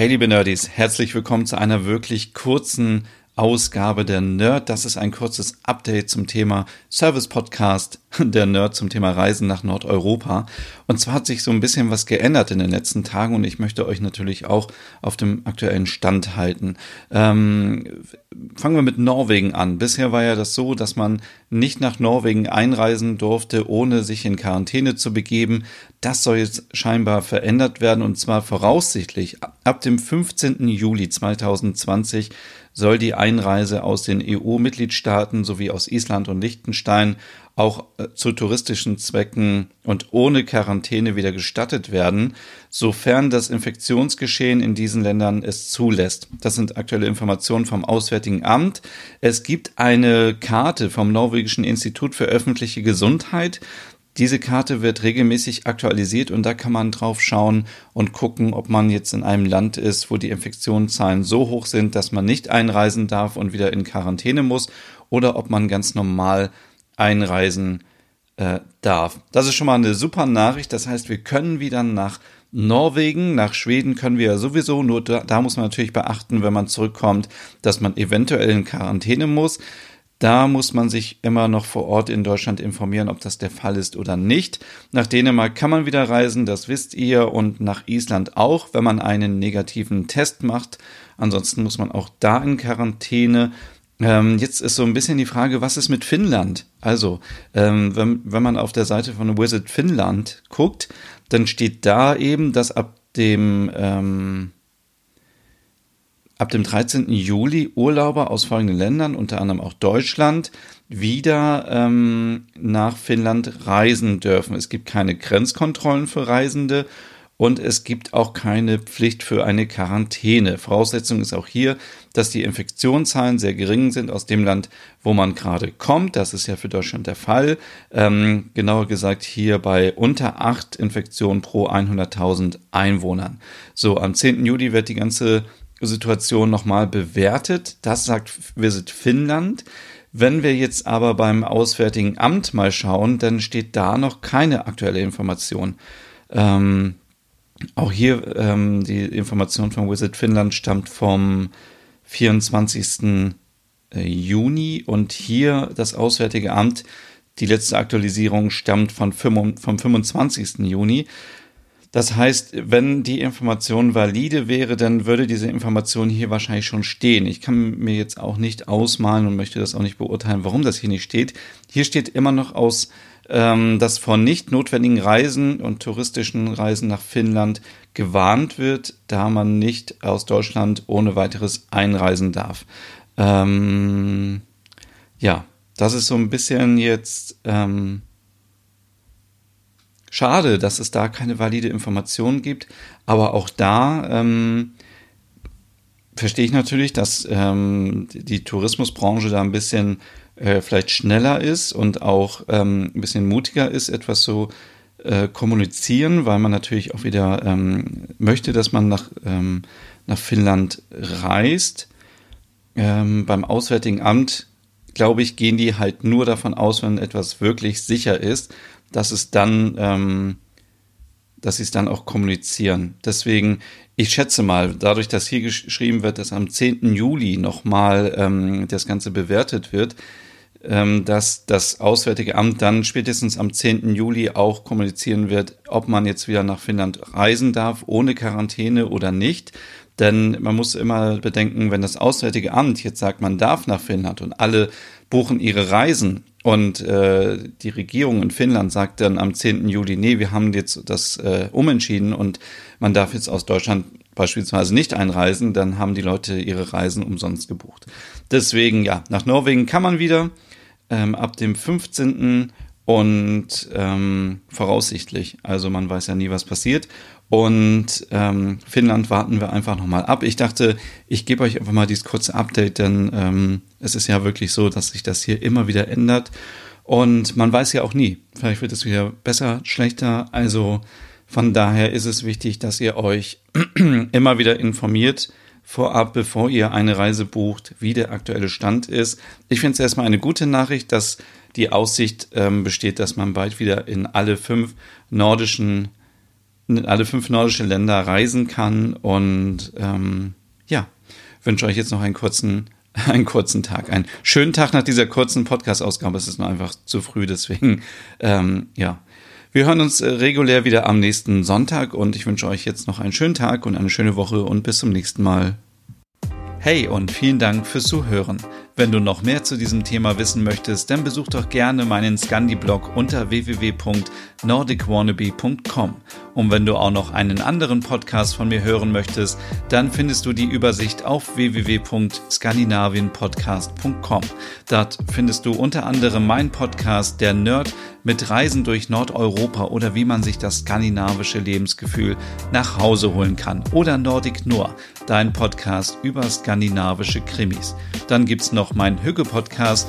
Hey liebe Nerdies, herzlich willkommen zu einer wirklich kurzen Ausgabe der Nerd. Das ist ein kurzes Update zum Thema Service Podcast der Nerd zum Thema Reisen nach Nordeuropa. Und zwar hat sich so ein bisschen was geändert in den letzten Tagen und ich möchte euch natürlich auch auf dem aktuellen Stand halten. Ähm, fangen wir mit Norwegen an. Bisher war ja das so, dass man nicht nach Norwegen einreisen durfte, ohne sich in Quarantäne zu begeben. Das soll jetzt scheinbar verändert werden und zwar voraussichtlich ab dem 15. Juli 2020 soll die Einreise aus den EU-Mitgliedstaaten sowie aus Island und Liechtenstein auch äh, zu touristischen Zwecken und ohne Quarantäne wieder gestattet werden, sofern das Infektionsgeschehen in diesen Ländern es zulässt. Das sind aktuelle Informationen vom Auswärtigen Amt. Es gibt eine Karte vom Norwegischen Institut für öffentliche Gesundheit, diese Karte wird regelmäßig aktualisiert und da kann man drauf schauen und gucken, ob man jetzt in einem Land ist, wo die Infektionszahlen so hoch sind, dass man nicht einreisen darf und wieder in Quarantäne muss oder ob man ganz normal einreisen äh, darf. Das ist schon mal eine super Nachricht. Das heißt, wir können wieder nach Norwegen, nach Schweden können wir ja sowieso, nur da, da muss man natürlich beachten, wenn man zurückkommt, dass man eventuell in Quarantäne muss. Da muss man sich immer noch vor Ort in Deutschland informieren, ob das der Fall ist oder nicht. Nach Dänemark kann man wieder reisen, das wisst ihr, und nach Island auch, wenn man einen negativen Test macht. Ansonsten muss man auch da in Quarantäne. Ähm, jetzt ist so ein bisschen die Frage, was ist mit Finnland? Also, ähm, wenn, wenn man auf der Seite von Visit Finnland guckt, dann steht da eben, dass ab dem ähm, ab dem 13. Juli Urlauber aus folgenden Ländern, unter anderem auch Deutschland, wieder ähm, nach Finnland reisen dürfen. Es gibt keine Grenzkontrollen für Reisende und es gibt auch keine Pflicht für eine Quarantäne. Voraussetzung ist auch hier, dass die Infektionszahlen sehr gering sind aus dem Land, wo man gerade kommt. Das ist ja für Deutschland der Fall. Ähm, genauer gesagt hier bei unter acht Infektionen pro 100.000 Einwohnern. So, am 10. Juli wird die ganze Situation nochmal bewertet. Das sagt Visit Finnland. Wenn wir jetzt aber beim Auswärtigen Amt mal schauen, dann steht da noch keine aktuelle Information. Ähm, auch hier ähm, die Information von Visit Finnland stammt vom 24. Äh, Juni und hier das Auswärtige Amt. Die letzte Aktualisierung stammt von, vom 25. Juni. Das heißt, wenn die Information valide wäre, dann würde diese Information hier wahrscheinlich schon stehen. Ich kann mir jetzt auch nicht ausmalen und möchte das auch nicht beurteilen, warum das hier nicht steht. Hier steht immer noch aus, ähm, dass vor nicht notwendigen Reisen und touristischen Reisen nach Finnland gewarnt wird, da man nicht aus Deutschland ohne weiteres einreisen darf. Ähm, ja, das ist so ein bisschen jetzt. Ähm, Schade, dass es da keine valide Information gibt, aber auch da ähm, verstehe ich natürlich, dass ähm, die Tourismusbranche da ein bisschen äh, vielleicht schneller ist und auch ähm, ein bisschen mutiger ist, etwas so äh, kommunizieren, weil man natürlich auch wieder ähm, möchte, dass man nach, ähm, nach Finnland reist. Ähm, beim Auswärtigen Amt, glaube ich, gehen die halt nur davon aus, wenn etwas wirklich sicher ist dass es dann, ähm, dass sie es dann auch kommunizieren. Deswegen, ich schätze mal, dadurch, dass hier geschrieben wird, dass am 10. Juli nochmal ähm, das Ganze bewertet wird, dass das Auswärtige Amt dann spätestens am 10. Juli auch kommunizieren wird, ob man jetzt wieder nach Finnland reisen darf, ohne Quarantäne oder nicht. Denn man muss immer bedenken, wenn das Auswärtige Amt jetzt sagt, man darf nach Finnland und alle buchen ihre Reisen und äh, die Regierung in Finnland sagt dann am 10. Juli, nee, wir haben jetzt das äh, umentschieden und man darf jetzt aus Deutschland beispielsweise nicht einreisen, dann haben die Leute ihre Reisen umsonst gebucht. Deswegen, ja, nach Norwegen kann man wieder ähm, ab dem 15. und ähm, voraussichtlich, also man weiß ja nie, was passiert. Und ähm, Finnland warten wir einfach nochmal ab. Ich dachte, ich gebe euch einfach mal dieses kurze Update, denn ähm, es ist ja wirklich so, dass sich das hier immer wieder ändert. Und man weiß ja auch nie. Vielleicht wird es wieder besser, schlechter. Also von daher ist es wichtig, dass ihr euch immer wieder informiert vorab, bevor ihr eine Reise bucht, wie der aktuelle Stand ist. Ich finde es erstmal eine gute Nachricht, dass die Aussicht ähm, besteht, dass man bald wieder in alle fünf nordischen alle fünf nordische Länder reisen kann. Und ähm, ja, wünsche euch jetzt noch einen kurzen, einen kurzen Tag, einen schönen Tag nach dieser kurzen Podcast-Ausgabe. Es ist nur einfach zu früh, deswegen ähm, ja. Wir hören uns äh, regulär wieder am nächsten Sonntag und ich wünsche euch jetzt noch einen schönen Tag und eine schöne Woche und bis zum nächsten Mal. Hey und vielen Dank fürs Zuhören. Wenn du noch mehr zu diesem Thema wissen möchtest, dann besuch doch gerne meinen Scandi-Blog unter www.nordicwannabe.com. Und wenn du auch noch einen anderen Podcast von mir hören möchtest, dann findest du die Übersicht auf www.skandinavienpodcast.com. Dort findest du unter anderem meinen Podcast Der Nerd mit Reisen durch Nordeuropa oder wie man sich das skandinavische Lebensgefühl nach Hause holen kann oder Nordic Noir, dein Podcast über skandinavische Krimis. Dann gibt's noch meinen Hügge-Podcast